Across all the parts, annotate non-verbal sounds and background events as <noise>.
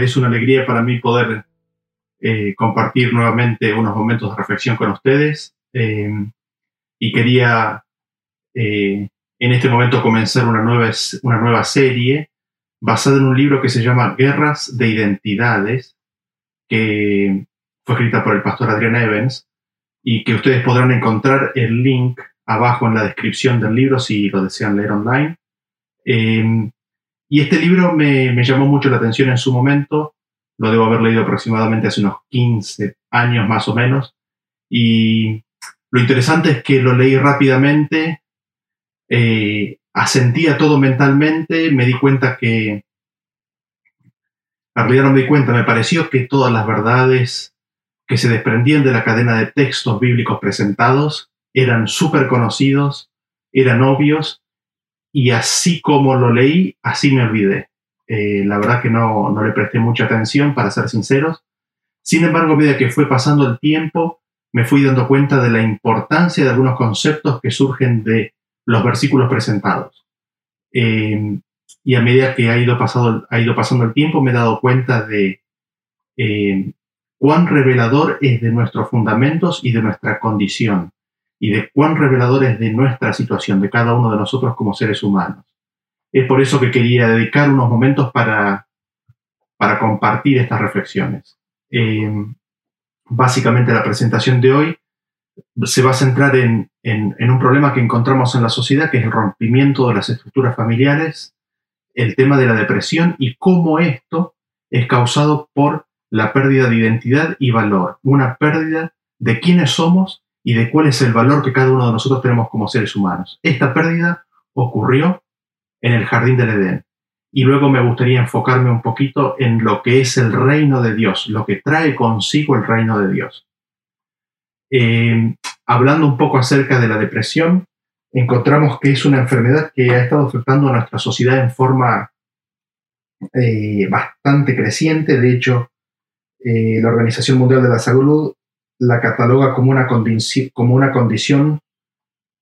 Es una alegría para mí poder eh, compartir nuevamente unos momentos de reflexión con ustedes. Eh, y quería eh, en este momento comenzar una nueva, una nueva serie basada en un libro que se llama Guerras de Identidades, que fue escrita por el pastor Adrian Evans y que ustedes podrán encontrar el link abajo en la descripción del libro si lo desean leer online. Y este libro me, llamó mucho la atención en su momento, lo debo haber leído aproximadamente hace unos 15 años más o menos, y lo interesante es que lo leí rápidamente, eh, asentía todo mentalmente, me di cuenta que, en realidad no me di cuenta, me pareció que todas las verdades que se desprendían de la cadena de textos bíblicos presentados eran súper conocidos, eran obvios y así como lo leí, así me olvidé. Eh, la verdad que no, no, le presté mucha atención, para ser sinceros. Sin embargo, a medida que fue pasando el tiempo, me fui dando cuenta de la importancia de algunos conceptos que surgen de los versículos presentados. Eh, y a medida que ha ido, pasado, ha ido pasando el tiempo, me he dado cuenta de eh, cuán revelador es de nuestros fundamentos y de nuestra condición y de cuán revelador es de nuestra situación, de cada uno de nosotros como seres humanos. Es por eso que quería dedicar unos momentos para, para compartir estas reflexiones. Eh, básicamente la presentación de hoy se va a centrar en, en, un problema que encontramos en la sociedad, que es el rompimiento de las estructuras familiares, el tema de la depresión y cómo esto es causado por la pérdida de identidad y valor, una pérdida de quiénes somos y de cuál es el valor que cada uno de nosotros tenemos como seres humanos. Esta pérdida ocurrió en el jardín del Edén. Y luego me gustaría enfocarme un poquito en lo que es el reino de Dios, lo que trae consigo el reino de Dios. Eh, hablando un poco acerca de la depresión, encontramos que es una enfermedad que ha estado afectando a nuestra sociedad en forma eh, bastante creciente. De hecho, eh, la Organización Mundial de la Salud la cataloga como una, como una condición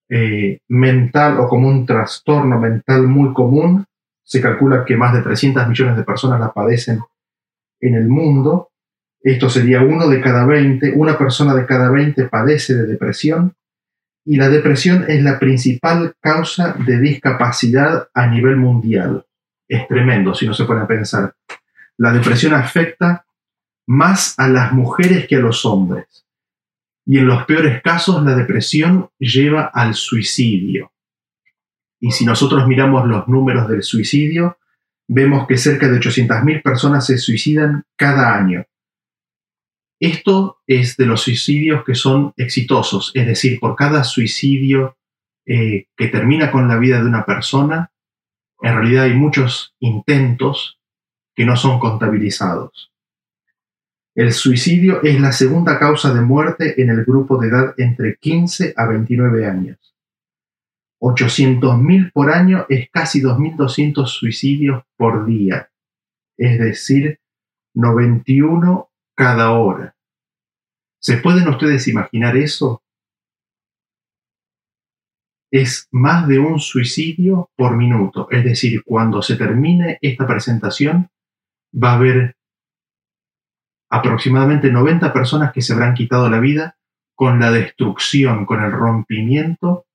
eh, mental o como un trastorno mental muy común. Se calcula que más de 300 millones de personas la padecen en el mundo. Esto sería uno de cada 20, una persona de cada 20 padece de depresión y la depresión es la principal causa de discapacidad a nivel mundial. Es tremendo si no se pone a pensar. La depresión afecta más a las mujeres que a los hombres y en los peores casos la depresión lleva al suicidio. Y si nosotros miramos los números del suicidio, vemos que cerca de 800.000 personas se suicidan cada año. Esto es de los suicidios que son exitosos, es decir, por cada suicidio eh, que termina con la vida de una persona, en realidad hay muchos intentos que no son contabilizados. El suicidio es la segunda causa de muerte en el grupo de edad entre 15 a 29 años. 800.000 por año es casi 2.200 suicidios por día, es decir, 91 cada hora. ¿Se pueden ustedes imaginar eso? Es más de un suicidio por minuto, es decir, cuando se termine esta presentación va a haber aproximadamente 90 personas que se habrán quitado la vida con la destrucción, con el rompimiento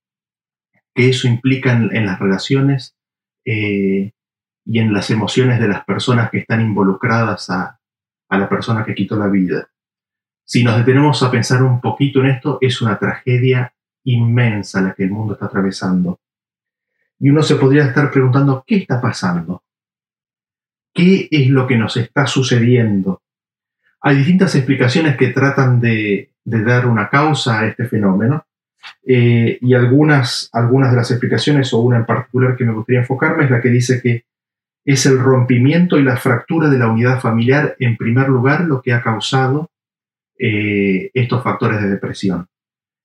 que eso implica en, las relaciones eh, y en las emociones de las personas que están involucradas a, a la persona que quitó la vida. Si nos detenemos a pensar un poquito en esto, es una tragedia inmensa la que el mundo está atravesando. Y uno se podría estar preguntando, ¿qué está pasando? ¿Qué es lo que nos está sucediendo? Hay distintas explicaciones que tratan de, dar una causa a este fenómeno eh, y algunas, algunas de las explicaciones, o una en particular que me gustaría enfocarme, es la que dice que es el rompimiento y la fractura de la unidad familiar, en primer lugar, lo que ha causado eh, estos factores de depresión.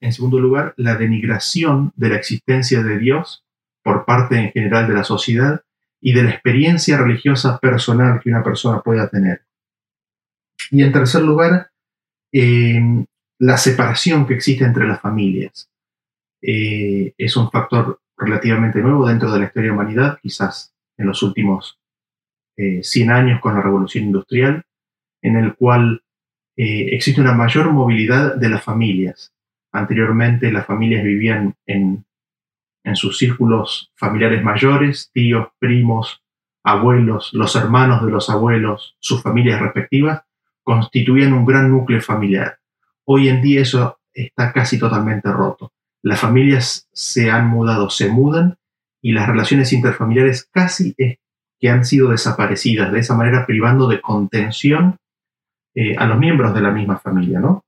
En segundo lugar, la denigración de la existencia de Dios por parte en general de la sociedad y de la experiencia religiosa personal que una persona pueda tener. Y en tercer lugar, em, la separación que existe entre las familias. Eh, es un factor relativamente nuevo dentro de la historia de la humanidad, quizás en los últimos 100 eh, años con la revolución industrial, en el cual eh, existe una mayor movilidad de las familias. Anteriormente las familias vivían en, en sus círculos familiares mayores, tíos, primos, abuelos, los hermanos de los abuelos, sus familias respectivas, constituían un gran núcleo familiar. Hoy en día eso está casi totalmente roto. Las familias se han mudado, se mudan y las relaciones interfamiliares casi que han sido desaparecidas, de esa manera privando de contención eh, a los miembros de la misma familia, ¿no?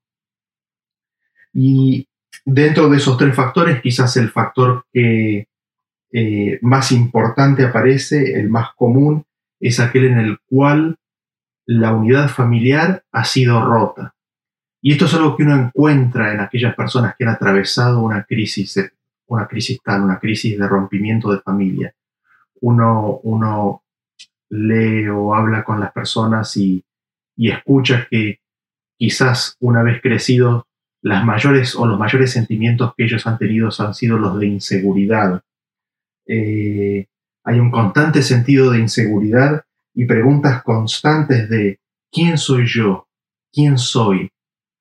Y dentro de esos tres factores, quizás el factor que eh, más importante aparece, el más común, es aquel en el cual la unidad familiar ha sido rota. Y esto es algo que uno encuentra en aquellas personas que han atravesado una crisis, una crisis tal, una crisis de rompimiento de familia. Uno, uno lee o habla con las personas y, y escucha que quizás una vez crecidos, las mayores o los mayores sentimientos que ellos han tenido han sido los de inseguridad. Eh, hay un constante sentido de inseguridad y preguntas constantes de ¿quién soy yo? ¿Quién soy?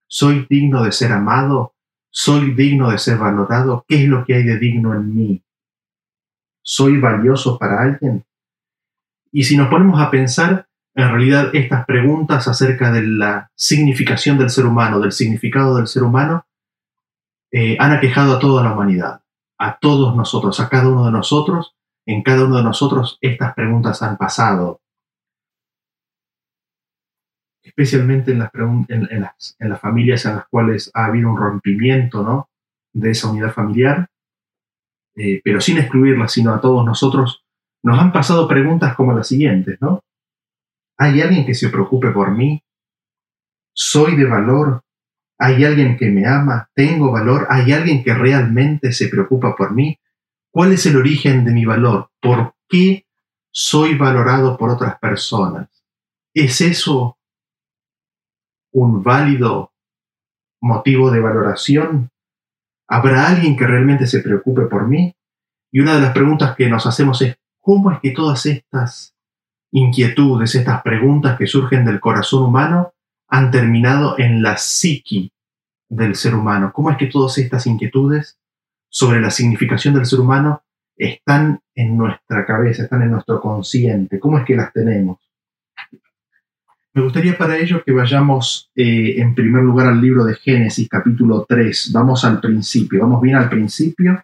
¿Soy digno de ser amado? ¿Soy digno de ser valorado? ¿Qué es lo que hay de digno en mí? ¿Soy valioso para alguien? Y si nos ponemos a pensar, en realidad estas preguntas acerca de la significación del ser humano, del significado del ser humano, eh, han aquejado a toda la humanidad, a todos nosotros, a cada uno de nosotros. En cada uno de nosotros estas preguntas han pasado especialmente en las, en, las, en las familias en las cuales ha habido un rompimiento ¿no? de esa unidad familiar, eh, pero sin excluirla, sino a todos nosotros, nos han pasado preguntas como las siguientes, ¿no? ¿Hay alguien que se preocupe por mí? ¿Soy de valor? ¿Hay alguien que me ama? ¿Tengo valor? ¿Hay alguien que realmente se preocupa por mí? ¿Cuál es el origen de mi valor? ¿Por qué soy valorado por otras personas? ¿Es eso un válido motivo de valoración? ¿Habrá alguien que realmente se preocupe por mí? Y una de las preguntas que nos hacemos es, ¿cómo es que todas estas inquietudes, estas preguntas que surgen del corazón humano, han terminado en la psiqui del ser humano? ¿Cómo es que todas estas inquietudes sobre la significación del ser humano están en nuestra cabeza, están en nuestro consciente? ¿Cómo es que las tenemos? Me gustaría para ello que vayamos eh, en primer lugar al libro de Génesis capítulo 3. Vamos al principio, vamos bien al principio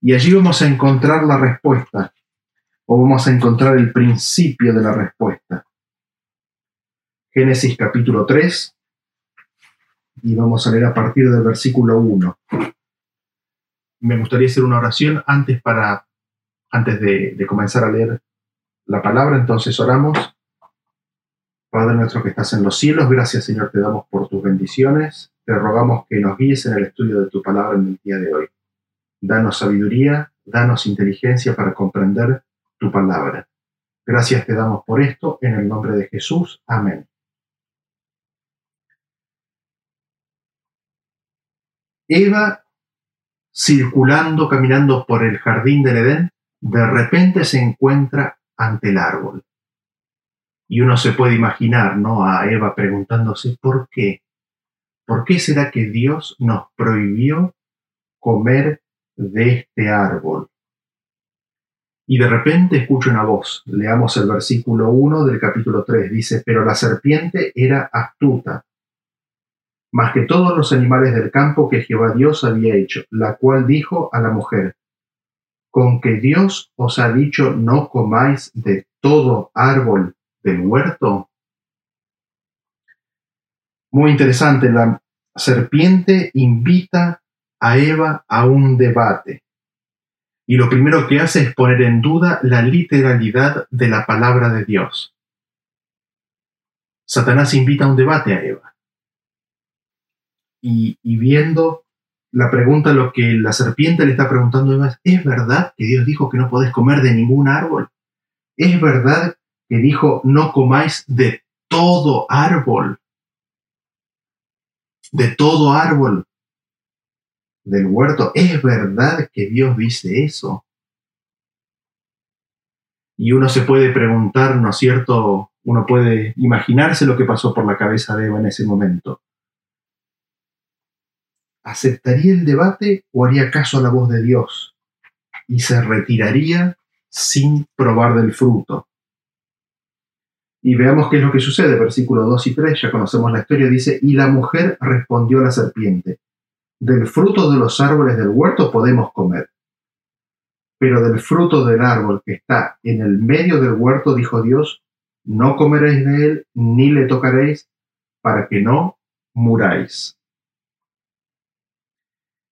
y allí vamos a encontrar la respuesta o vamos a encontrar el principio de la respuesta. Génesis capítulo 3 y vamos a leer a partir del versículo 1. Me gustaría hacer una oración antes para antes de comenzar a leer la palabra, entonces oramos. Padre nuestro que estás en los cielos, gracias Señor te damos por tus bendiciones. Te rogamos que nos guíes en el estudio de tu palabra en el día de hoy. Danos sabiduría, danos inteligencia para comprender tu palabra. Gracias te damos por esto en el nombre de Jesús. Amén. Eva, circulando, caminando por el jardín del Edén, de repente se encuentra ante el árbol. Y uno se puede imaginar, ¿no? A Eva preguntándose, ¿por qué? ¿Por qué será que Dios nos prohibió comer de este árbol? Y de repente escucha una voz. Leamos el versículo 1 del capítulo 3. Dice, pero la serpiente era astuta, más que todos los animales del campo que Jehová Dios había hecho, la cual dijo a la mujer, con que Dios os ha dicho no comáis de todo árbol del. Muy interesante, la serpiente invita a Eva a un debate. Y lo primero que hace es poner en duda la literalidad de la palabra de Dios. Satanás invita a un debate a Eva. Y, viendo la pregunta, lo que la serpiente le está preguntando a Eva es, ¿es verdad que Dios dijo que no podés comer de ningún árbol? ¿Es verdad que dijo, no comáis de todo árbol, de todo árbol del huerto. ¿Es verdad que Dios dice eso? Y uno se puede preguntar, ¿no es cierto? Uno puede imaginarse lo que pasó por la cabeza de Eva en ese momento. ¿Aceptaría el debate o haría caso a la voz de Dios? Y se retiraría sin probar del fruto. Y veamos qué es lo que sucede. Versículos 2 y 3, ya conocemos la historia, dice, y la mujer respondió a la serpiente, del fruto de los árboles del huerto podemos comer, pero del fruto del árbol que está en el medio del huerto, dijo Dios, no comeréis de él ni le tocaréis para que no muráis.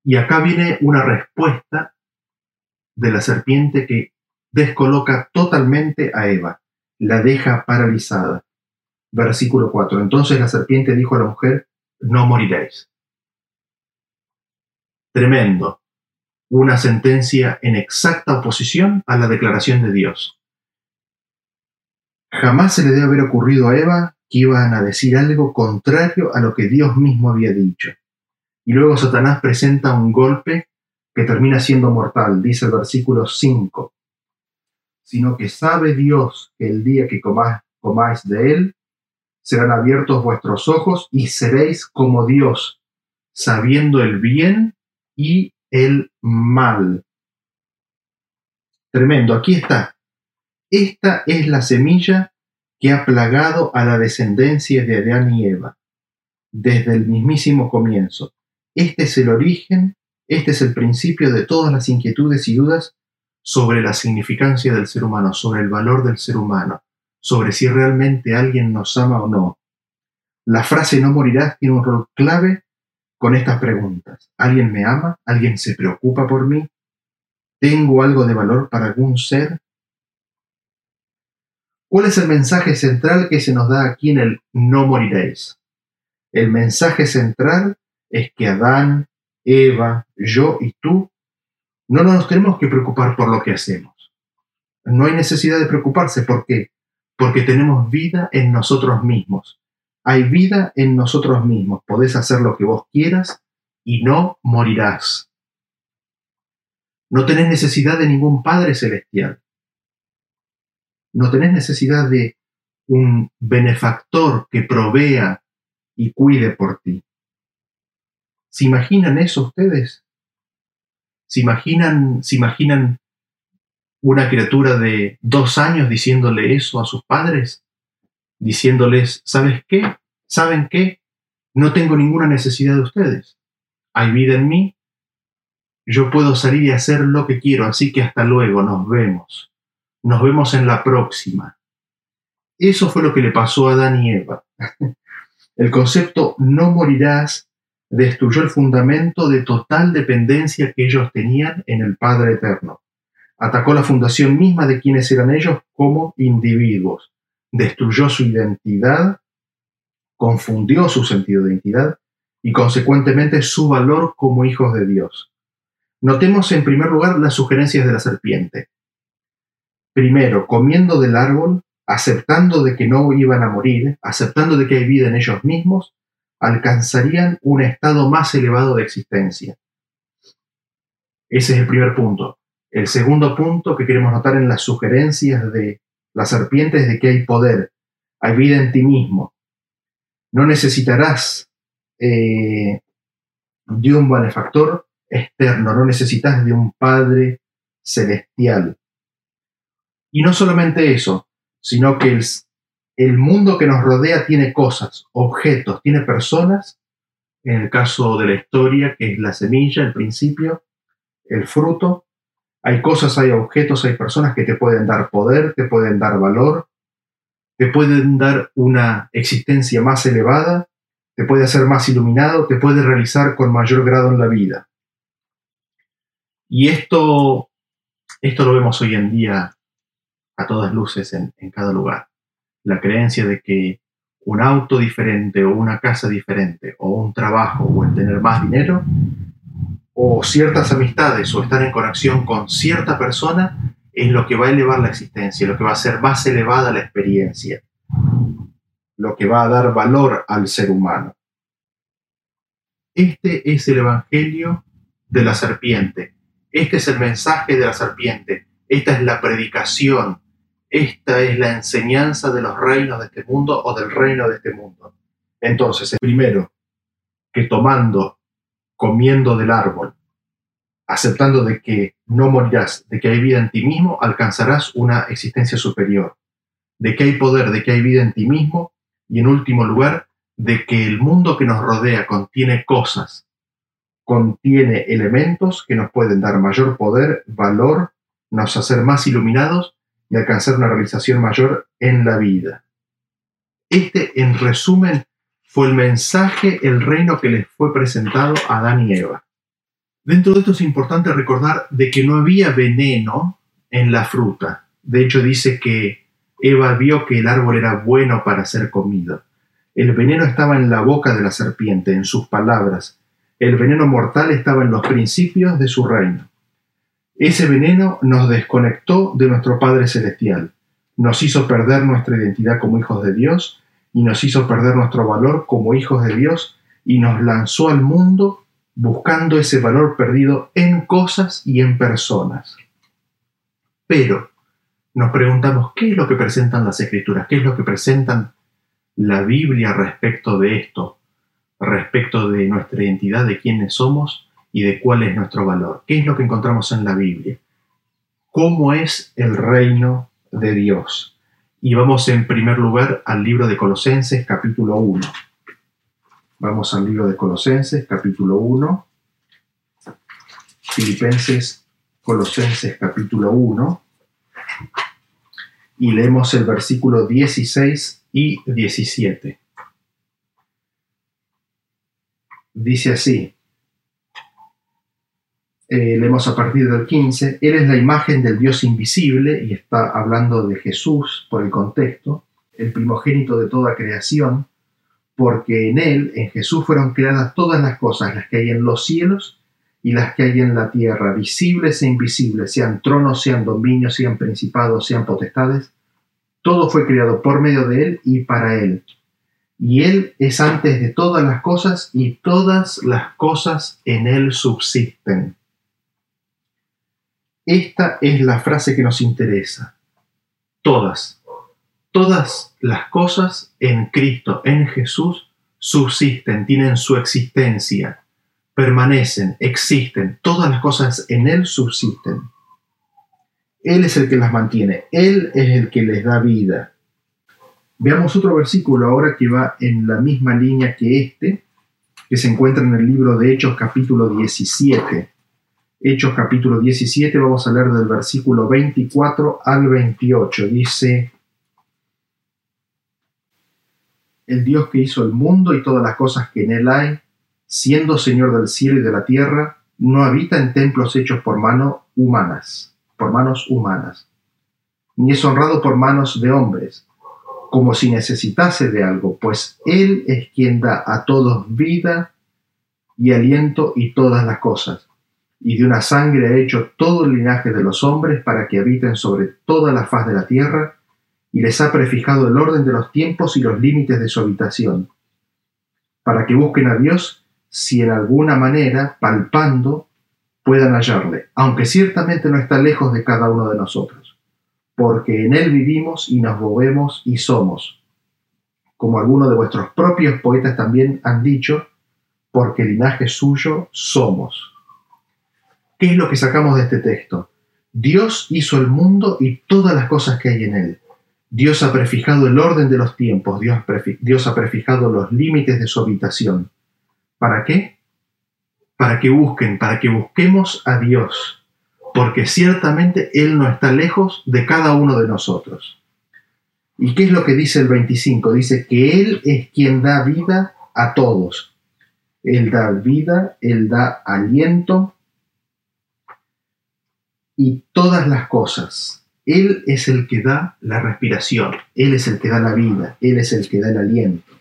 Y acá viene una respuesta de la serpiente que descoloca totalmente a Eva, la deja paralizada. Versículo 4. Entonces la serpiente dijo a la mujer, no moriréis. Tremendo una sentencia en exacta oposición a la declaración de Dios. Jamás se le debe haber ocurrido a Eva que iban a decir algo contrario a lo que Dios mismo había dicho. Y luego Satanás presenta un golpe que termina siendo mortal, dice el versículo 5, sino que sabe Dios que el día que comáis, de él, serán abiertos vuestros ojos y seréis como Dios, sabiendo el bien y el mal. Tremendo, aquí está. Esta es la semilla que ha plagado a la descendencia de Adán y Eva desde el mismísimo comienzo. Este es el origen, este es el principio de todas las inquietudes y dudas sobre la significancia del ser humano, sobre el valor del ser humano, sobre si realmente alguien nos ama o no. La frase no morirás tiene un rol clave con estas preguntas. ¿Alguien me ama? ¿Alguien se preocupa por mí? ¿Tengo algo de valor para algún ser? ¿Cuál es el mensaje central que se nos da aquí en el no moriréis? El mensaje central es que Adán, Eva, yo y tú no nos tenemos que preocupar por lo que hacemos. No hay necesidad de preocuparse. ¿Por qué? Porque tenemos vida en nosotros mismos. Hay vida en nosotros mismos. Podés hacer lo que vos quieras y no morirás. No tenés necesidad de ningún Padre Celestial. No tenés necesidad de un benefactor que provea y cuide por ti. ¿Se imaginan eso ustedes? ¿Se imaginan, ¿Se imaginan una criatura de dos años diciéndole eso a sus padres? diciéndoles, ¿sabes qué? ¿Saben qué? No tengo ninguna necesidad de ustedes. Hay vida en mí. Yo puedo salir y hacer lo que quiero, así que hasta luego, nos vemos. Nos vemos en la próxima. Eso fue lo que le pasó a Adán y Eva. <laughs> El concepto no morirás destruyó el fundamento de total dependencia que ellos tenían en el Padre Eterno. Atacó la fundación misma de quienes eran ellos como individuos destruyó su identidad, confundió su sentido de identidad y consecuentemente su valor como hijos de Dios. Notemos en primer lugar las sugerencias de la serpiente. Primero, comiendo del árbol, aceptando de que no iban a morir, aceptando de que hay vida en ellos mismos, alcanzarían un estado más elevado de existencia. Ese es el primer punto. El segundo punto que queremos notar en las sugerencias de la serpiente es de que hay poder, hay vida en ti mismo. No necesitarás eh, de un benefactor externo, no necesitas de un Padre celestial. Y no solamente eso, sino que el, el mundo que nos rodea tiene cosas, objetos, tiene personas, en el caso de la historia, que es la semilla, el principio, el fruto, hay cosas, hay objetos, hay personas que te pueden dar poder, te pueden dar valor, te pueden dar una existencia más elevada, te puede hacer más iluminado, te puede realizar con mayor grado en la vida. Y esto, esto lo vemos hoy en día a todas luces en, en cada lugar. La creencia de que un auto diferente o una casa diferente o un trabajo o el tener más dinero o ciertas amistades o estar en conexión con cierta persona es lo que va a elevar la existencia, lo que va a hacer más elevada la experiencia, lo que va a dar valor al ser humano. Este es el Evangelio de la serpiente, este es el mensaje de la serpiente, esta es la predicación, esta es la enseñanza de los reinos de este mundo o del reino de este mundo. Entonces, el primero, que tomando, comiendo del árbol, aceptando de que no morirás, de que hay vida en ti mismo, alcanzarás una existencia superior, de que hay poder, de que hay vida en ti mismo, y en último lugar, de que el mundo que nos rodea contiene cosas, contiene elementos que nos pueden dar mayor poder, valor, nos hacer más iluminados y alcanzar una realización mayor en la vida. Este, en resumen, fue el mensaje, el reino que les fue presentado a Adán y Eva. Dentro de esto es importante recordar de que no había veneno en la fruta. De hecho, dice que Eva vio que el árbol era bueno para ser comido. El veneno estaba en la boca de la serpiente, en sus palabras. El veneno mortal estaba en los principios de su reino. Ese veneno nos desconectó de nuestro Padre Celestial, nos hizo perder nuestra identidad como hijos de Dios y nos hizo perder nuestro valor como hijos de Dios y nos lanzó al mundo buscando ese valor perdido en cosas y en personas. Pero nos preguntamos, ¿qué es lo que presentan las escrituras? ¿Qué es lo que presentan la Biblia respecto de esto? Respecto de nuestra identidad, de quiénes somos y de cuál es nuestro valor. ¿Qué es lo que encontramos en la Biblia? ¿Cómo es el reino de Dios? Y vamos en primer lugar al libro de Colosenses capítulo 1. Vamos al libro de Colosenses, capítulo 1. Filipenses, Colosenses, capítulo 1. Y leemos el versículo 16 y 17. Dice así. Eh, leemos a partir del 15. Él es la imagen del Dios invisible y está hablando de Jesús por el contexto, el primogénito de toda creación porque en Él, en Jesús, fueron creadas todas las cosas, las que hay en los cielos y las que hay en la tierra, visibles e invisibles, sean tronos, sean dominios, sean principados, sean potestades. Todo fue creado por medio de Él y para Él. Y Él es antes de todas las cosas y todas las cosas en Él subsisten. Esta es la frase que nos interesa. Todas, todas las cosas en Cristo, en Jesús, subsisten, tienen su existencia, permanecen, existen, todas las cosas en Él subsisten. Él es el que las mantiene, Él es el que les da vida. Veamos otro versículo ahora que va en la misma línea que este, que se encuentra en el libro de Hechos capítulo 17. Hechos capítulo 17, vamos a leer del versículo 24 al 28. Dice, el Dios que hizo el mundo y todas las cosas que en él hay, siendo Señor del cielo y de la tierra, no habita en templos hechos por manos humanas, por manos humanas, ni es honrado por manos de hombres, como si necesitase de algo, pues Él es quien da a todos vida y aliento y todas las cosas, y de una sangre ha hecho todo el linaje de los hombres para que habiten sobre toda la faz de la tierra, y les ha prefijado el orden de los tiempos y los límites de su habitación, para que busquen a Dios si en alguna manera, palpando, puedan hallarle, aunque ciertamente no está lejos de cada uno de nosotros, porque en Él vivimos y nos movemos y somos, como algunos de vuestros propios poetas también han dicho, porque linaje suyo somos. ¿Qué es lo que sacamos de este texto? Dios hizo el mundo y todas las cosas que hay en él. Dios ha prefijado el orden de los tiempos, Dios, ha prefijado los límites de su habitación. ¿Para qué? Para que busquen, para que busquemos a Dios, porque ciertamente Él no está lejos de cada uno de nosotros. ¿Y qué es lo que dice el 25? Dice que Él es quien da vida a todos. Él da vida, Él da aliento y todas las cosas. Él es el que da la respiración, Él es el que da la vida, Él es el que da el aliento.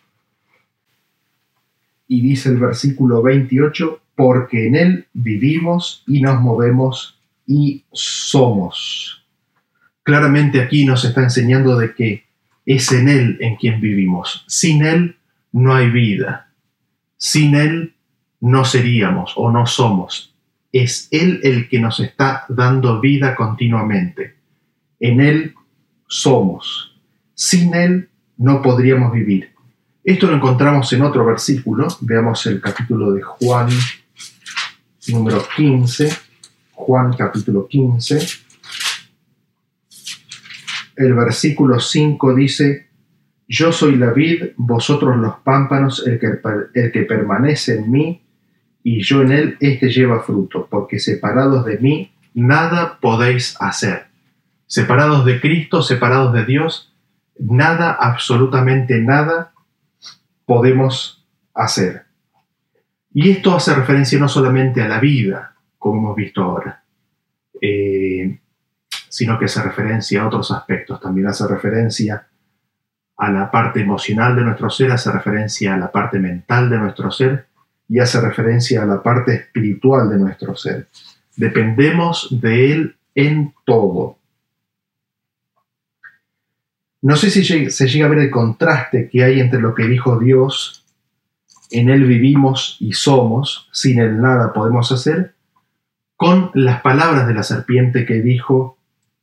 Y dice el versículo 28, porque en Él vivimos y nos movemos y somos. Claramente aquí nos está enseñando de que es en Él en quien vivimos. Sin Él no hay vida. Sin Él no seríamos o no somos. Es Él el que nos está dando vida continuamente. En Él somos. Sin Él no podríamos vivir. Esto lo encontramos en otro versículo. Veamos el capítulo de Juan número 15. Juan capítulo 15. El versículo 5 dice, Yo soy la vid, vosotros los pámpanos, el que, el que permanece en mí y yo en él, éste lleva fruto, porque separados de mí, nada podéis hacer. Separados de Cristo, separados de Dios, nada, absolutamente nada podemos hacer. Y esto hace referencia no solamente a la vida, como hemos visto ahora, eh, sino que hace referencia a otros aspectos. También hace referencia a la parte emocional de nuestro ser, hace referencia a la parte mental de nuestro ser y hace referencia a la parte espiritual de nuestro ser. Dependemos de Él en todo. No sé si se llega a ver el contraste que hay entre lo que dijo Dios, en Él vivimos y somos, sin Él nada podemos hacer, con las palabras de la serpiente que dijo,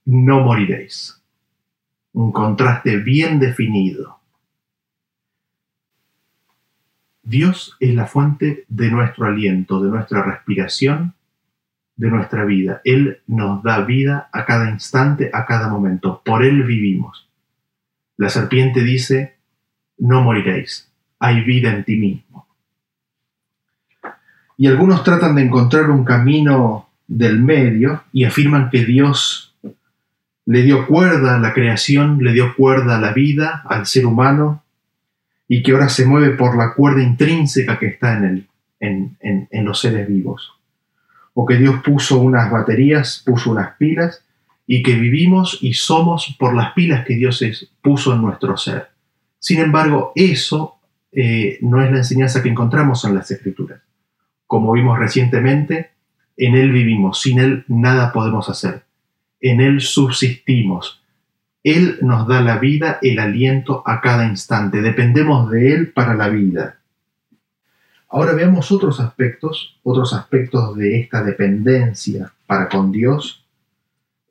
no moriréis. Un contraste bien definido. Dios es la fuente de nuestro aliento, de nuestra respiración, de nuestra vida. Él nos da vida a cada instante, a cada momento. Por Él vivimos. La serpiente dice, no moriréis, hay vida en ti mismo. Y algunos tratan de encontrar un camino del medio y afirman que Dios le dio cuerda a la creación, le dio cuerda a la vida, al ser humano, y que ahora se mueve por la cuerda intrínseca que está en, el, en, en, los seres vivos. O que Dios puso unas baterías, puso unas pilas, y que vivimos y somos por las pilas que Dios puso en nuestro ser. Sin embargo, eso eh, no es la enseñanza que encontramos en las Escrituras. Como vimos recientemente, en Él vivimos, sin Él nada podemos hacer. En Él subsistimos, él nos da la vida, el aliento a cada instante. Dependemos de Él para la vida. Ahora veamos otros aspectos, otros aspectos de esta dependencia para con Dios.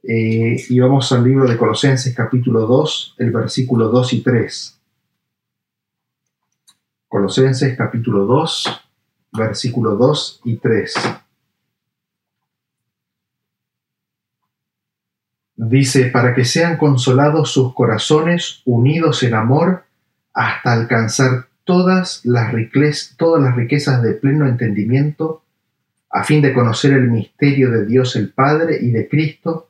Eh, y vamos al libro de Colosenses capítulo 2, el versículo 2 y 3. Colosenses capítulo 2, versículo 2 y 3. Dice, para que sean consolados sus corazones unidos en amor hasta alcanzar todas las, todas las riquezas de pleno entendimiento, a fin de conocer el misterio de Dios el Padre y de Cristo,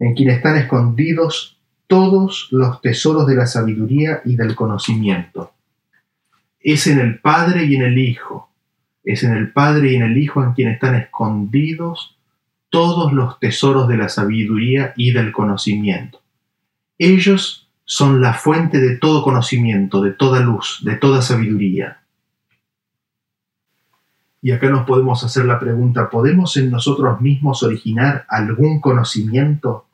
en quien están escondidos todos los tesoros de la sabiduría y del conocimiento. Es en el Padre y en el Hijo, es en el Padre y en el Hijo en quien están escondidos todos los tesoros de la sabiduría y del conocimiento. Ellos son la fuente de todo conocimiento, de toda luz, de toda sabiduría. Y acá nos podemos hacer la pregunta, ¿podemos en nosotros mismos originar algún conocimiento,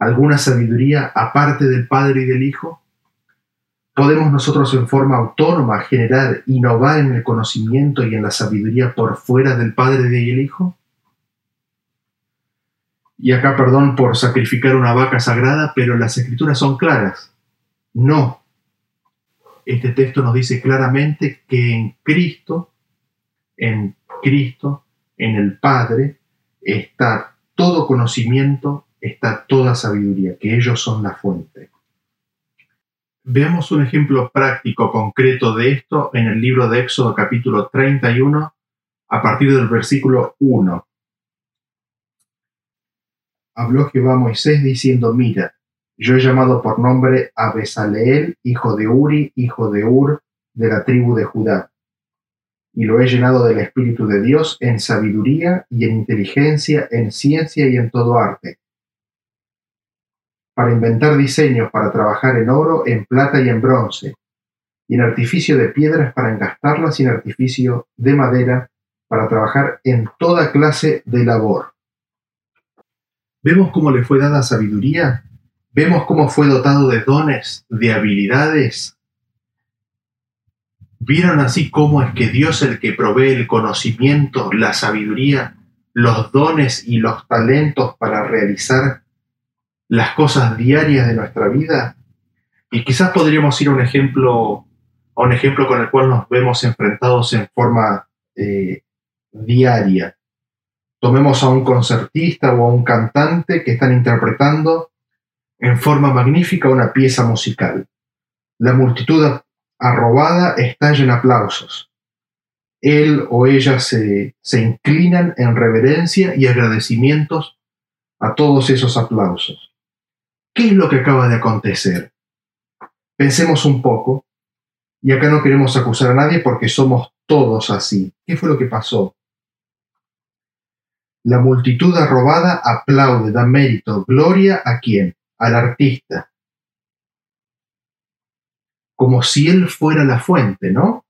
alguna sabiduría aparte del Padre y del Hijo? ¿Podemos nosotros en forma autónoma generar, innovar en el conocimiento y en la sabiduría por fuera del Padre y del Hijo? Y acá perdón por sacrificar una vaca sagrada, pero las escrituras son claras. No. Este texto nos dice claramente que en Cristo, en Cristo, en el Padre, está todo conocimiento, está toda sabiduría, que ellos son la fuente. Veamos un ejemplo práctico, concreto de esto en el libro de Éxodo capítulo 31, a partir del versículo 1 habló Jehová a Moisés diciendo, mira, yo he llamado por nombre a Besaleel, hijo de Uri, hijo de Ur, de la tribu de Judá, y lo he llenado del Espíritu de Dios en sabiduría y en inteligencia, en ciencia y en todo arte, para inventar diseños, para trabajar en oro, en plata y en bronce, y en artificio de piedras para engastarlas y en artificio de madera para trabajar en toda clase de labor. Vemos cómo le fue dada sabiduría, vemos cómo fue dotado de dones, de habilidades. ¿Vieron así cómo es que Dios el que provee el conocimiento, la sabiduría, los dones y los talentos para realizar las cosas diarias de nuestra vida. Y quizás podríamos ir a un ejemplo, a un ejemplo con el cual nos vemos enfrentados en forma eh, diaria. Tomemos a un concertista o a un cantante que están interpretando en forma magnífica una pieza musical. La multitud arrobada estalla en aplausos. Él o ella se, se inclinan en reverencia y agradecimientos a todos esos aplausos. ¿Qué es lo que acaba de acontecer? Pensemos un poco, y acá no queremos acusar a nadie porque somos todos así. ¿Qué fue lo que pasó? La multitud arrobada aplaude, da mérito, gloria a quién? Al artista. Como si él fuera la fuente, ¿no?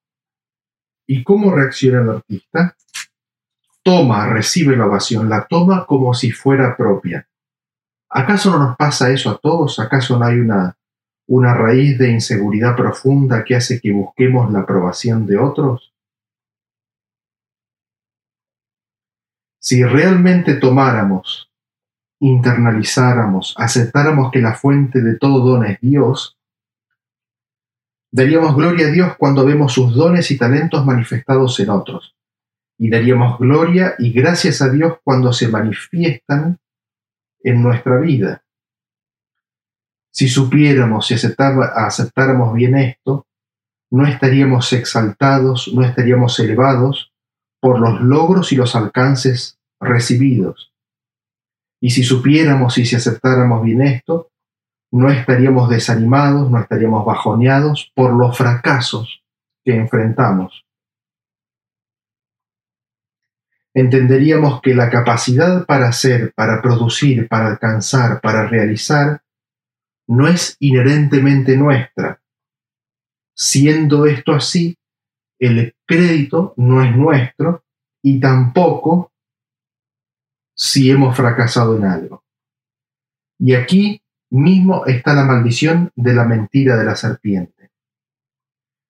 ¿Y cómo reacciona el artista? Toma, recibe la ovación, la toma como si fuera propia. ¿Acaso no nos pasa eso a todos? ¿Acaso no hay una, una raíz de inseguridad profunda que hace que busquemos la aprobación de otros? Si realmente tomáramos, internalizáramos, aceptáramos que la fuente de todo don es Dios, daríamos gloria a Dios cuando vemos sus dones y talentos manifestados en otros. Y daríamos gloria y gracias a Dios cuando se manifiestan en nuestra vida. Si supiéramos y aceptáramos bien esto, no estaríamos exaltados, no estaríamos elevados por los logros y los alcances recibidos. Y si supiéramos y si aceptáramos bien esto, no estaríamos desanimados, no estaríamos bajoneados por los fracasos que enfrentamos. Entenderíamos que la capacidad para hacer, para producir, para alcanzar, para realizar, no es inherentemente nuestra. Siendo esto así, el crédito no es nuestro y tampoco si hemos fracasado en algo. Y aquí mismo está la maldición de la mentira de la serpiente.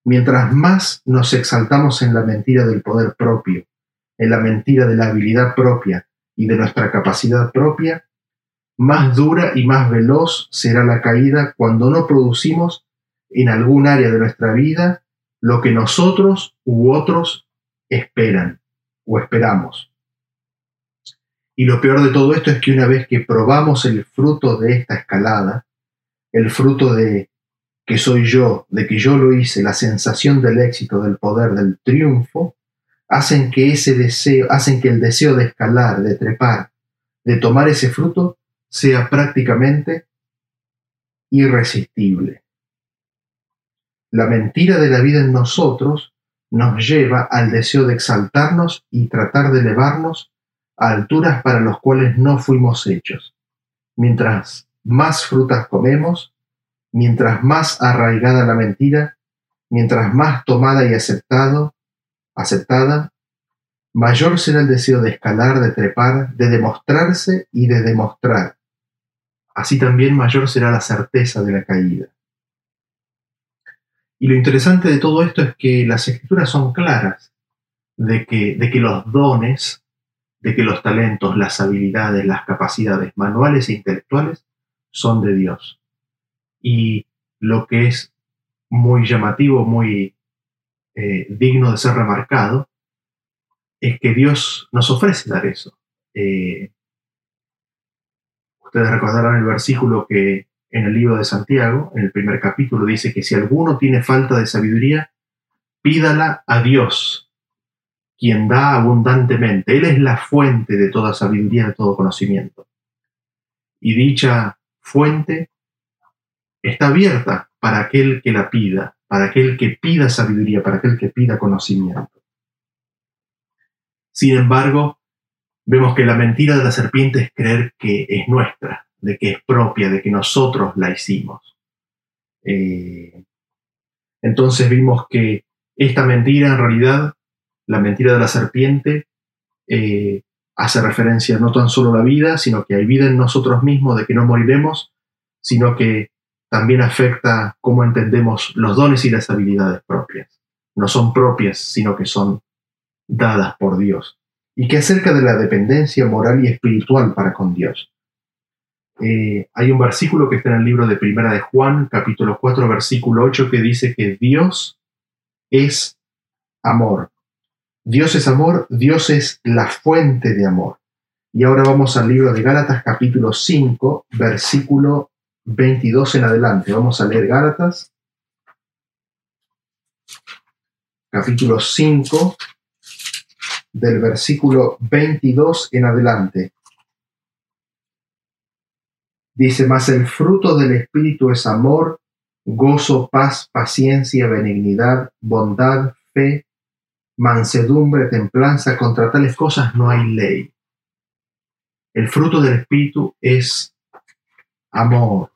Mientras más nos exaltamos en la mentira del poder propio, en la mentira de la habilidad propia y de nuestra capacidad propia, más dura y más veloz será la caída cuando no producimos en algún área de nuestra vida lo que nosotros u otros esperan o esperamos. Y lo peor de todo esto es que una vez que probamos el fruto de esta escalada, el fruto de que soy yo, de que yo lo hice, la sensación del éxito, del poder, del triunfo, hacen que ese deseo, hacen que el deseo de escalar, de trepar, de tomar ese fruto, sea prácticamente irresistible. La mentira de la vida en nosotros nos lleva al deseo de exaltarnos y tratar de elevarnos a alturas para los cuales no fuimos hechos. Mientras más frutas comemos, mientras más arraigada la mentira, mientras más tomada y aceptado, aceptada, mayor será el deseo de escalar, de trepar, de demostrarse y de demostrar. Así también mayor será la certeza de la caída. Y lo interesante de todo esto es que las escrituras son claras de que, de que los dones de que los talentos, las habilidades, las capacidades manuales e intelectuales son de Dios. Y lo que es muy llamativo, muy eh, digno de ser remarcado, es que Dios nos ofrece dar eso. Eh, ustedes recordarán el versículo que en el libro de Santiago, en el primer capítulo, dice que si alguno tiene falta de sabiduría, pídala a Dios, quien da abundantemente. Él es la fuente de toda sabiduría, de todo conocimiento. Y dicha fuente está abierta para aquel que la pida, para aquel que pida sabiduría, para aquel que pida conocimiento. Sin embargo, vemos que la mentira de la serpiente es creer que es nuestra, de que es propia, de que nosotros la hicimos. Eh, entonces vimos que esta mentira en realidad la mentira de la serpiente eh, hace referencia no tan solo a la vida, sino que hay vida en nosotros mismos, de que no moriremos, sino que también afecta cómo entendemos los dones y las habilidades propias. No son propias, sino que son dadas por Dios. Y que acerca de la dependencia moral y espiritual para con Dios. Eh, hay un versículo que está en el libro de Primera de Juan, capítulo 4, versículo 8, que dice que Dios es amor. Dios es amor, Dios es la fuente de amor. Y ahora vamos al libro de Gálatas, capítulo 5, versículo 22 en adelante. Vamos a leer Gálatas, capítulo 5, del versículo 22 en adelante. Dice, más el fruto del Espíritu es amor, gozo, paz, paciencia, benignidad, bondad, fe, mansedumbre, templanza. Contra tales cosas no hay ley. El fruto del Espíritu es amor.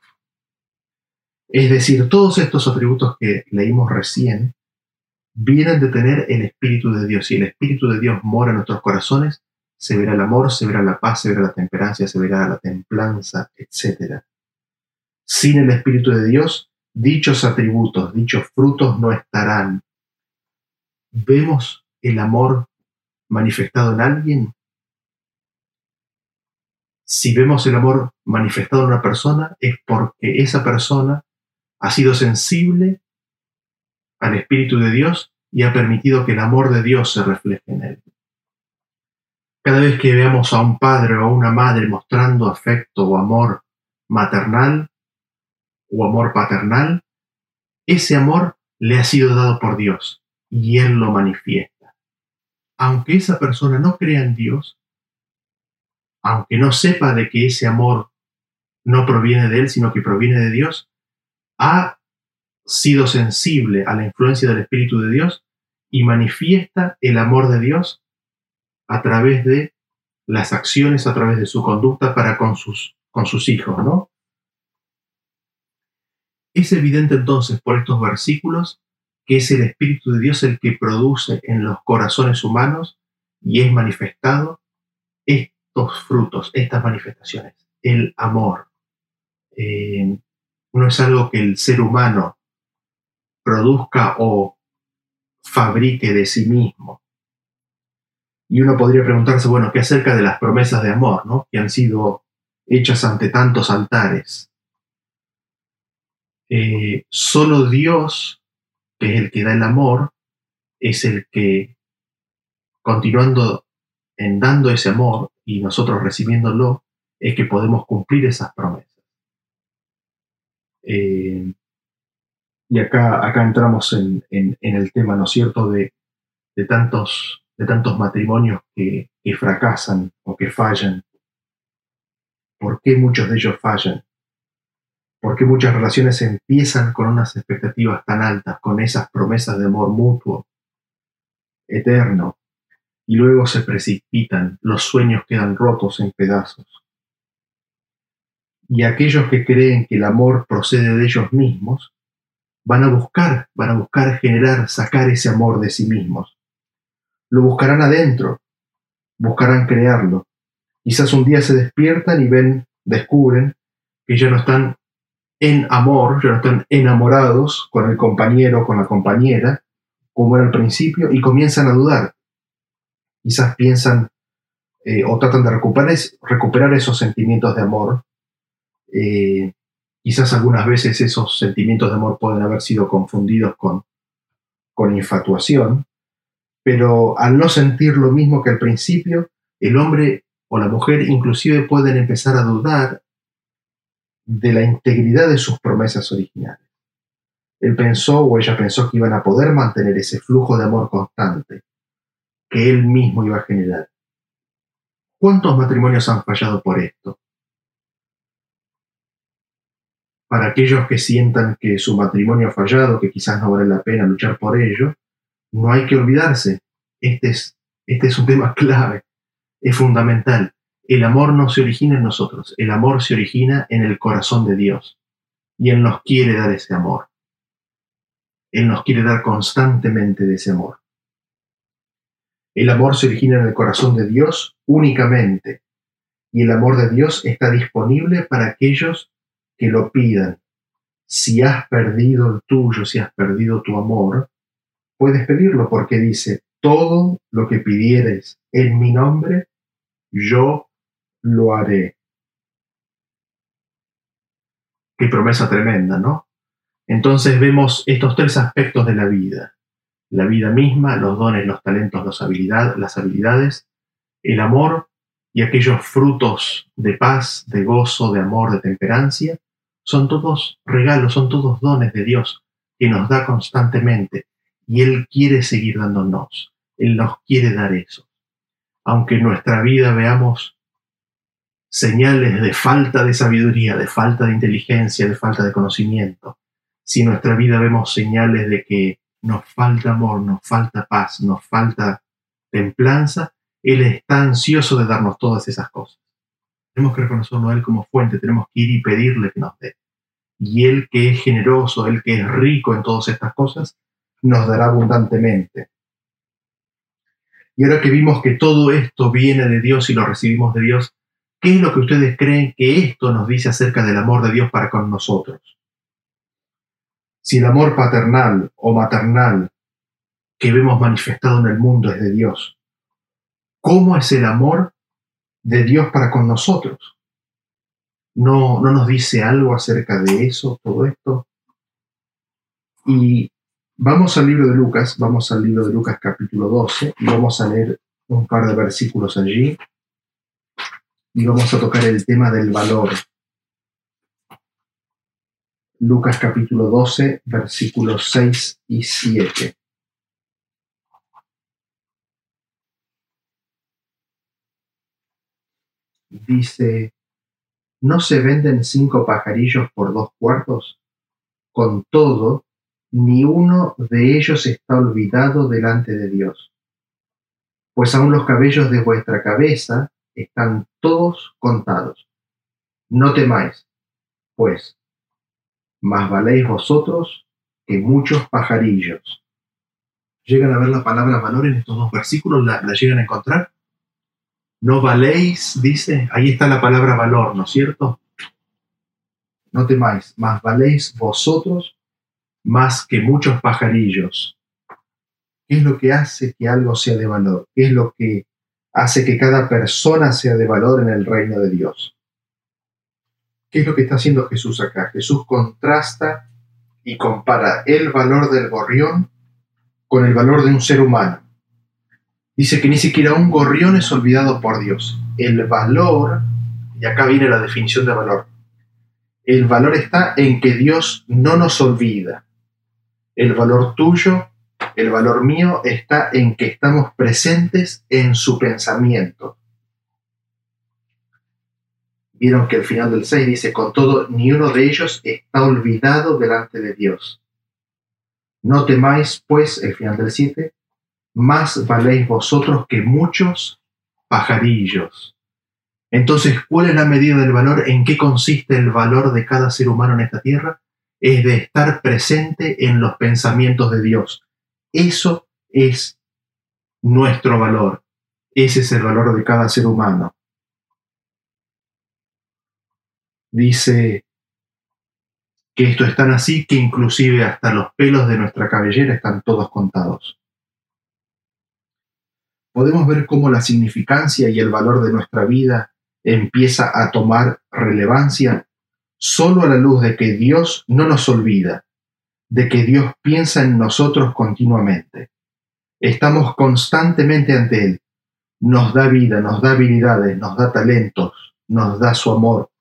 Es decir, todos estos atributos que leímos recién vienen de tener el Espíritu de Dios. Y el Espíritu de Dios mora en nuestros corazones, se verá el amor, se verá la paz, se verá la temperancia, se verá la templanza, etc. Sin el Espíritu de Dios, dichos atributos, dichos frutos no estarán. ¿Vemos el amor manifestado en alguien? Si vemos el amor manifestado en una persona, es porque esa persona ha sido sensible al Espíritu de Dios y ha permitido que el amor de Dios se refleje en él. Cada vez que veamos a un padre o a una madre mostrando afecto o amor maternal o amor paternal, ese amor le ha sido dado por Dios y Él lo manifiesta. Aunque esa persona no crea en Dios, aunque no sepa de que ese amor no proviene de Él, sino que proviene de Dios, ha sido sensible a la influencia del Espíritu de Dios y manifiesta el amor de Dios a través de las acciones, a través de su conducta para con sus, con sus hijos, ¿no? Es evidente entonces por estos versículos es el Espíritu de Dios el que produce en los corazones humanos y es manifestado estos frutos, estas manifestaciones, el amor. Eh, no es algo que el ser humano produzca o fabrique de sí mismo, y uno podría preguntarse, bueno, ¿qué acerca de las promesas de amor, ¿no? que han sido hechas ante tantos altares? Eh, solo Dios, que es el que da el amor, es el que, continuando en dando ese amor y nosotros recibiéndolo, es que podemos cumplir esas promesas. Eh, y acá, acá entramos en, el tema, ¿no es cierto?, de, de tantos de tantos matrimonios que, fracasan o que fallan. ¿Por qué muchos de ellos fallan? ¿Por qué muchas relaciones empiezan con unas expectativas tan altas, con esas promesas de amor mutuo, eterno, y luego se precipitan, los sueños quedan rotos en pedazos? Y aquellos que creen que el amor procede de ellos mismos, van a buscar, van a buscar generar, sacar ese amor de sí mismos lo buscarán adentro, buscarán crearlo. Quizás un día se despiertan y ven, descubren que ya no están en amor, ya no están enamorados con el compañero con la compañera, como era al principio, y comienzan a dudar. Quizás piensan eh, o tratan de recuperar, recuperar, esos sentimientos de amor. Eh, quizás algunas veces esos sentimientos de amor pueden haber sido confundidos con, con infatuación, pero al no sentir lo mismo que al principio, el hombre o la mujer inclusive pueden empezar a dudar de la integridad de sus promesas originales. Él pensó o ella pensó que iban a poder mantener ese flujo de amor constante que él mismo iba a generar. ¿Cuántos matrimonios han fallado por esto? Para aquellos que sientan que su matrimonio ha fallado, que quizás no vale la pena luchar por ello, no hay que olvidarse, este es, este es un tema <laughs> clave, es fundamental. El amor no se origina en nosotros, el amor se origina en el corazón de Dios. Y Él nos quiere dar ese amor. Él nos quiere dar constantemente de ese amor. El amor se origina en el corazón de Dios únicamente. Y el amor de Dios está disponible para aquellos que lo pidan. Si has perdido el tuyo, si has perdido tu amor, puedes pedirlo porque dice, todo lo que pidieres en mi nombre, yo lo haré. Qué promesa tremenda, ¿no? Entonces vemos estos tres aspectos de la vida. La vida misma, los dones, los talentos, las habilidades, el amor y aquellos frutos de paz, de gozo, de amor, de temperancia, son todos regalos, son todos dones de Dios que nos da constantemente y Él quiere seguir dándonos, Él nos quiere dar eso. Aunque en nuestra vida veamos señales de falta de sabiduría, de falta de inteligencia, de falta de conocimiento, si en nuestra vida vemos señales de que nos falta amor, nos falta paz, nos falta templanza, Él está ansioso de darnos todas esas cosas. Tenemos que reconocerlo a Él como fuente, tenemos que ir y pedirle que nos dé. Y Él que es generoso, Él que es rico en todas estas cosas, nos dará abundantemente. Y ahora que vimos que todo esto viene de Dios y lo recibimos de Dios, ¿qué es lo que ustedes creen que esto nos dice acerca del amor de Dios para con nosotros? Si el amor paternal o maternal que vemos manifestado en el mundo es de Dios, ¿cómo es el amor de Dios para con nosotros? ¿No, no nos dice algo acerca de eso, todo esto? Y vamos al libro de Lucas, vamos al libro de Lucas capítulo 12 y vamos a leer un par de versículos allí y vamos a tocar el tema del valor. Lucas capítulo 12, versículos 6 y 7. Dice, ¿no se venden cinco pajarillos por dos cuartos? Con todo, ni uno de ellos está olvidado delante de Dios. Pues aun los cabellos de vuestra cabeza están todos contados. No temáis, pues más valéis vosotros que muchos pajarillos. ¿Llegan a ver la palabra valor en estos dos versículos? ¿La, llegan a encontrar? No valéis, dice, ahí está la palabra valor, ¿no es cierto? No temáis, más valéis vosotros más que muchos pajarillos. ¿Qué es lo que hace que algo sea de valor? ¿Qué es lo que hace que cada persona sea de valor en el reino de Dios? ¿Qué es lo que está haciendo Jesús acá? Jesús contrasta y compara el valor del gorrión con el valor de un ser humano. Dice que ni siquiera un gorrión es olvidado por Dios. El valor, y acá viene la definición de valor, el valor está en que Dios no nos olvida. El valor tuyo, el valor mío está en que estamos presentes en su pensamiento. Vieron que el final del 6 dice, con todo, ni uno de ellos está olvidado delante de Dios. No temáis, pues, el final del 7, más valéis vosotros que muchos pajarillos. Entonces, ¿cuál es la medida del valor? ¿En qué consiste el valor de cada ser humano en esta tierra? Es de estar presente en los pensamientos de Dios. Eso es nuestro valor. Ese es el valor de cada ser humano dice que esto es tan así que inclusive hasta los pelos de nuestra cabellera están todos contados. Podemos ver cómo la significancia y el valor de nuestra vida empieza a tomar relevancia solo a la luz de que Dios no nos olvida, de que Dios piensa en nosotros continuamente. Estamos constantemente ante Él. Nos da vida, nos da habilidades, nos da talentos, nos da su amor,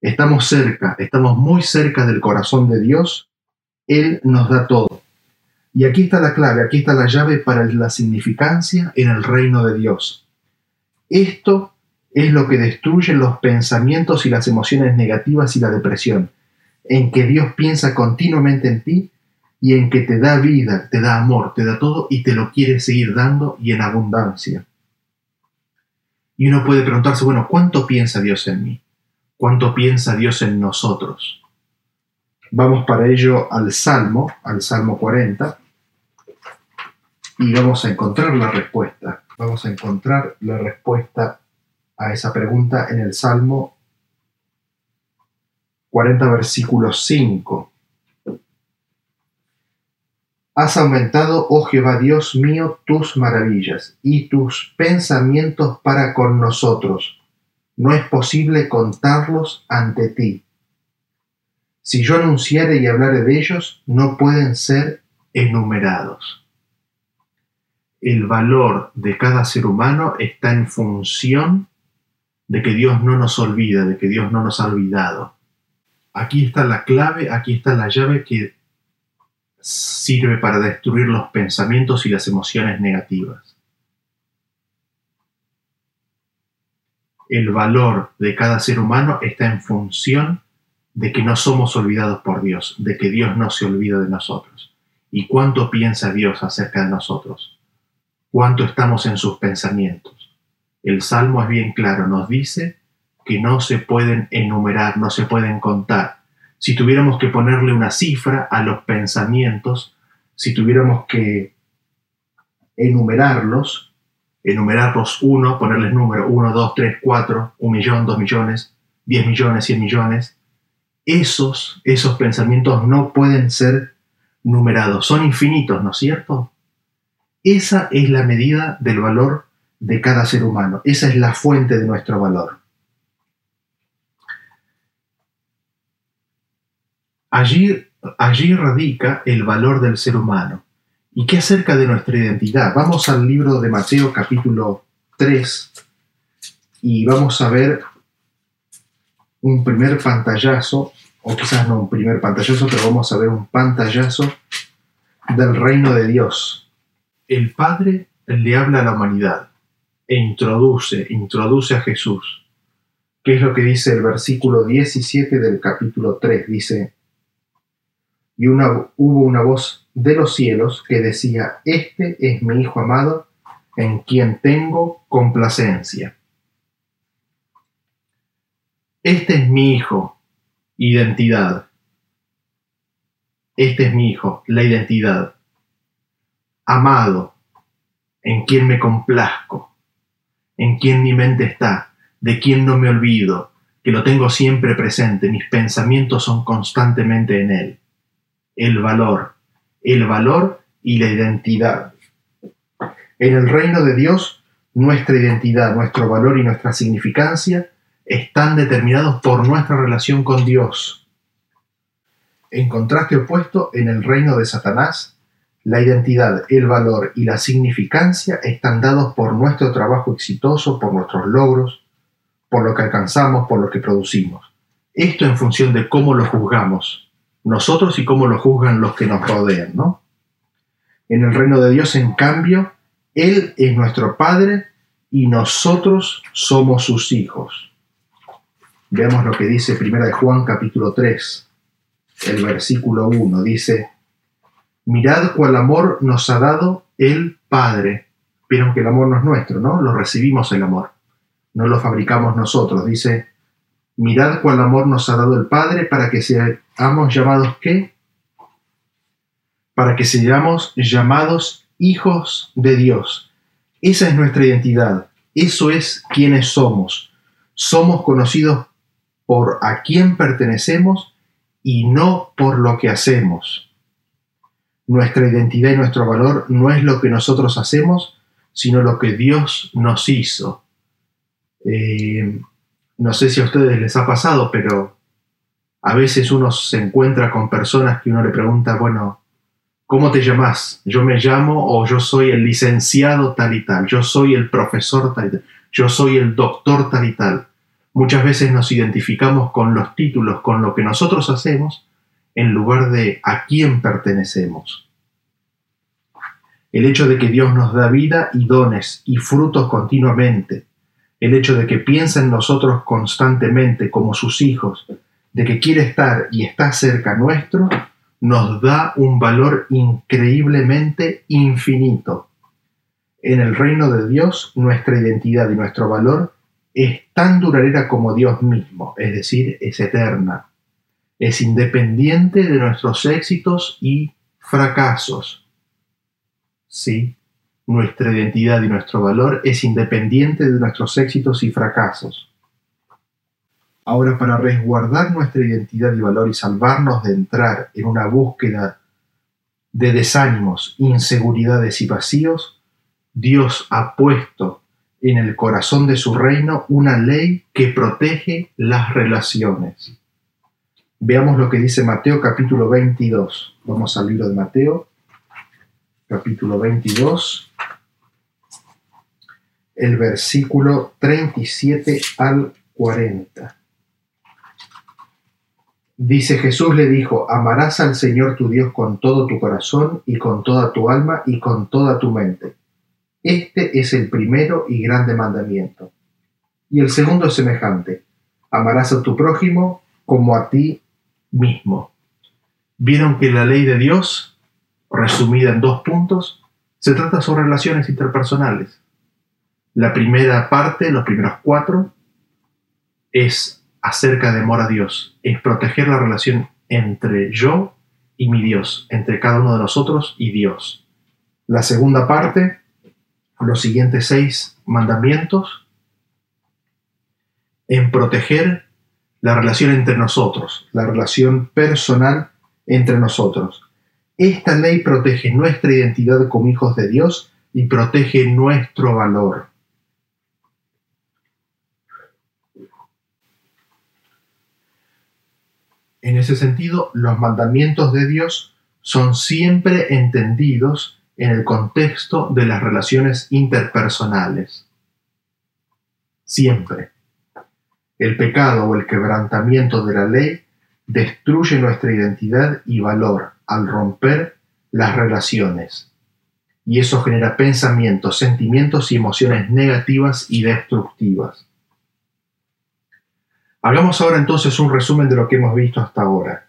Estamos cerca, estamos muy cerca del corazón de Dios. Él nos da todo. Y aquí está la clave, aquí está la llave para la significancia en el reino de Dios. Esto es lo que destruye los pensamientos y las emociones negativas y la depresión, en que Dios piensa continuamente en ti y en que te da vida, te da amor, te da todo y te lo quiere seguir dando y en abundancia. Y uno puede preguntarse, bueno, ¿cuánto piensa Dios en mí? cuánto piensa Dios en nosotros. Vamos para ello al Salmo, al Salmo 40, y vamos a encontrar la respuesta. Vamos a encontrar la respuesta a esa pregunta en el Salmo 40, versículo 5. Has aumentado, oh Jehová Dios mío, tus maravillas y tus pensamientos para con nosotros no es posible contarlos ante ti. Si yo anunciare y hablare de ellos, no pueden ser enumerados. El valor de cada ser humano está en función de que Dios no nos olvida, de que Dios no nos ha olvidado. Aquí está la clave, aquí está la llave que sirve para destruir los pensamientos y las emociones negativas. El valor de cada ser humano está en función de que no somos olvidados por Dios, de que Dios no se olvida de nosotros. ¿Y cuánto piensa Dios acerca de nosotros? ¿Cuánto estamos en sus pensamientos? El Salmo es bien claro, nos dice que no se pueden enumerar, no se pueden contar. Si tuviéramos que ponerle una cifra a los pensamientos, si tuviéramos que enumerarlos, enumerarlos uno, ponerles número uno, dos, tres, cuatro, un millón, dos millones, diez millones, cien millones, esos, esos pensamientos no pueden ser numerados, son infinitos, ¿no es cierto? Esa es la medida del valor de cada ser humano, esa es la fuente de nuestro valor. Allí, allí radica el valor del ser humano. ¿Y qué acerca de nuestra identidad? Vamos al libro de Mateo capítulo 3 y vamos a ver un primer pantallazo, o quizás no un primer pantallazo, pero vamos a ver un pantallazo del reino de Dios. El Padre le habla a la humanidad e introduce, introduce a Jesús. ¿Qué es lo que dice el versículo 17 del capítulo 3? Dice, y una, hubo una voz de los cielos que decía, Este es mi Hijo amado, en quien tengo complacencia. Este es mi hijo, identidad. Este es mi hijo, la identidad. Amado, en quien me complazco, en quien mi mente está, de quien no me olvido, que lo tengo siempre presente, mis pensamientos son constantemente en él. El valor, el valor y la identidad. En el reino de Dios, nuestra identidad, nuestro valor y nuestra significancia están determinados por nuestra relación con Dios. En contraste opuesto, en el reino de Satanás, la identidad, el valor y la significancia están dados por nuestro trabajo exitoso, por nuestros logros, por lo que alcanzamos, por lo que producimos. Esto en función de cómo lo juzgamos nosotros y cómo lo juzgan los que nos rodean, ¿no? En el reino de Dios, en cambio, Él es nuestro Padre y nosotros somos sus hijos. Veamos lo que dice Primera de Juan capítulo 3, el versículo 1. Dice, mirad cuál amor nos ha dado el Padre. Vieron que el amor no es nuestro, ¿no? Lo recibimos el amor. No lo fabricamos nosotros. Dice, mirad cuál amor nos ha dado el Padre para que seamos llamados qué? Para que seamos llamados hijos de Dios. Esa es nuestra identidad. Eso es quienes somos. Somos conocidos por a quién pertenecemos y no por lo que hacemos. Nuestra identidad y nuestro valor no es lo que nosotros hacemos, sino lo que Dios nos hizo. Eh, no sé si a ustedes les ha pasado, pero a veces uno se encuentra con personas que uno le pregunta, bueno, ¿cómo te llamas? Yo me llamo o yo soy el licenciado tal y tal, yo soy el profesor tal y tal, yo soy el doctor tal y tal. Muchas veces nos identificamos con los títulos, con lo que nosotros hacemos, en lugar de a quién pertenecemos. El hecho de que Dios nos da vida y dones y frutos continuamente, el hecho de que piensa en nosotros constantemente como sus hijos, de que quiere estar y está cerca nuestro, nos da un valor increíblemente infinito. En el reino de Dios, nuestra identidad y nuestro valor es tan duradera como Dios mismo, es decir, es eterna. Es independiente de nuestros éxitos y fracasos. Sí, nuestra identidad y nuestro valor es independiente de nuestros éxitos y fracasos. Ahora, para resguardar nuestra identidad y valor y salvarnos de entrar en una búsqueda de desánimos, inseguridades y vacíos, Dios ha puesto en el corazón de su reino una ley que protege las relaciones. Veamos lo que dice Mateo capítulo 22. Vamos al libro de Mateo, capítulo 22, el versículo 37 al 40. Dice Jesús le dijo, amarás al Señor tu Dios con todo tu corazón y con toda tu alma y con toda tu mente. Este es el primero y grande mandamiento. Y el segundo es semejante, amarás a tu prójimo como a ti mismo. Vieron que la ley de Dios, resumida en dos puntos, se trata sobre relaciones interpersonales. La primera parte, los primeros cuatro, es acerca de amor a Dios, es proteger la relación entre yo y mi Dios, entre cada uno de nosotros y Dios. La segunda parte, los siguientes seis mandamientos, en proteger la relación entre nosotros, la relación personal entre nosotros. Esta ley protege nuestra identidad como hijos de Dios y protege nuestro valor. En ese sentido, los mandamientos de Dios son siempre entendidos en el contexto de las relaciones interpersonales. Siempre. El pecado o el quebrantamiento de la ley destruye nuestra identidad y valor al romper las relaciones. Y eso genera pensamientos, sentimientos y emociones negativas y destructivas. Hagamos ahora entonces un resumen de lo que hemos visto hasta ahora.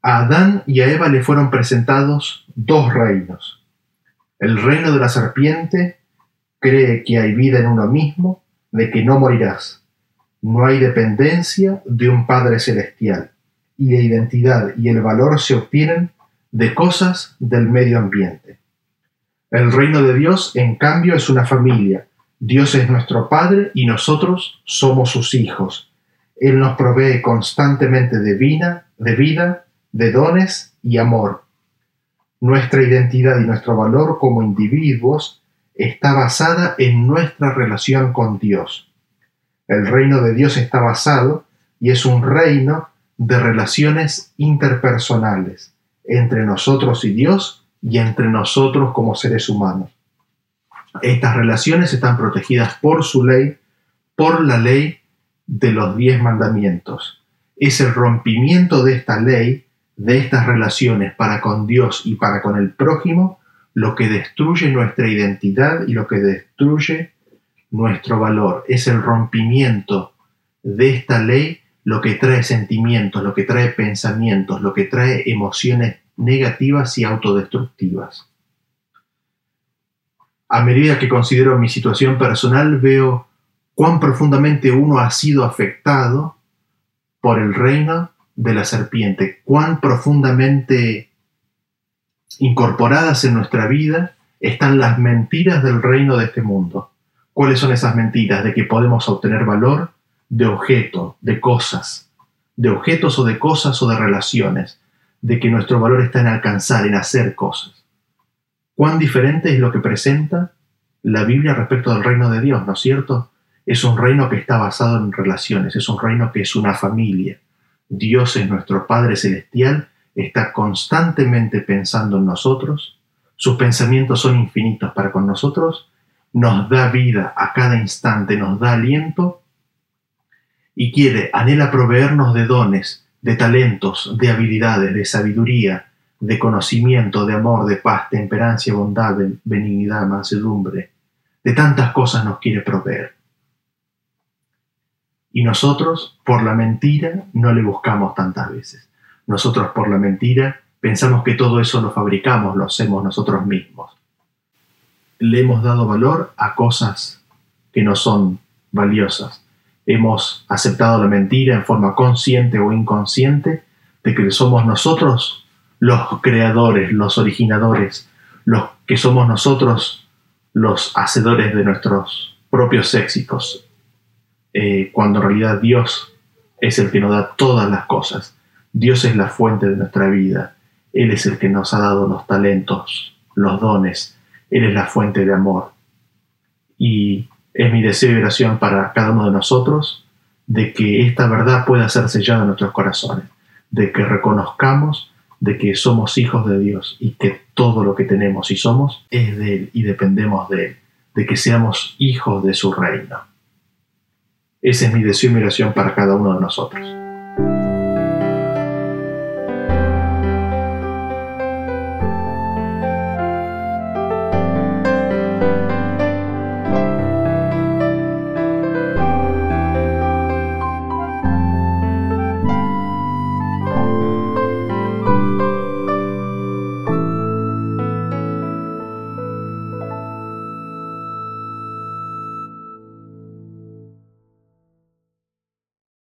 A Adán y a Eva le fueron presentados dos reinos. El reino de la serpiente cree que hay vida en uno mismo, de que no morirás. No hay dependencia de un Padre Celestial, y la identidad y el valor se obtienen de cosas del medio ambiente. El reino de Dios, en cambio, es una familia. Dios es nuestro Padre y nosotros somos sus hijos él nos provee constantemente de vida, de vida, de dones y amor. Nuestra identidad y nuestro valor como individuos está basada en nuestra relación con Dios. El reino de Dios está basado y es un reino de relaciones interpersonales entre nosotros y Dios y entre nosotros como seres humanos. Estas relaciones están protegidas por su ley, por la ley de los diez mandamientos. Es el rompimiento de esta ley, de estas relaciones para con Dios y para con el prójimo, lo que destruye nuestra identidad y lo que destruye nuestro valor. Es el rompimiento de esta ley lo que trae sentimientos, lo que trae pensamientos, lo que trae emociones negativas y autodestructivas. A medida que considero mi situación personal, veo cuán profundamente uno ha sido afectado por el reino de la serpiente, cuán profundamente incorporadas en nuestra vida están las mentiras del reino de este mundo. ¿Cuáles son esas mentiras? De que podemos obtener valor de objeto, de cosas, de objetos o de cosas o de relaciones, de que nuestro valor está en alcanzar, en hacer cosas. ¿Cuán diferente es lo que presenta la Biblia respecto del reino de Dios, ¿no es cierto? Es un reino que está basado en relaciones, es un reino que es una familia. Dios es nuestro Padre Celestial, está constantemente pensando en nosotros, sus pensamientos son infinitos para con nosotros, nos da vida a cada instante, nos da aliento y quiere, anhela proveernos de dones, de talentos, de habilidades, de sabiduría, de conocimiento, de amor, de paz, temperancia, bondad, benignidad, mansedumbre. De tantas cosas nos quiere proveer. Y nosotros, por la mentira, no le buscamos tantas veces. Nosotros, por la mentira, pensamos que todo eso lo fabricamos, lo hacemos nosotros mismos. Le hemos dado valor a cosas que no son valiosas. Hemos aceptado la mentira en forma consciente o inconsciente de que somos nosotros los creadores, los originadores, los que somos nosotros los hacedores de nuestros propios éxitos, eh, cuando en realidad Dios es el que nos da todas las cosas. Dios es la fuente de nuestra vida. Él es el que nos ha dado los talentos, los dones. Él es la fuente de amor. Y es mi deseo y oración para cada uno de nosotros de que esta verdad pueda ser sellada en nuestros corazones. de que reconozcamos de que somos hijos de Dios y que todo lo que tenemos y somos es de Él y dependemos de Él, de que seamos hijos de su reino. Ese es mi deseo y mi oración para cada uno de nosotros.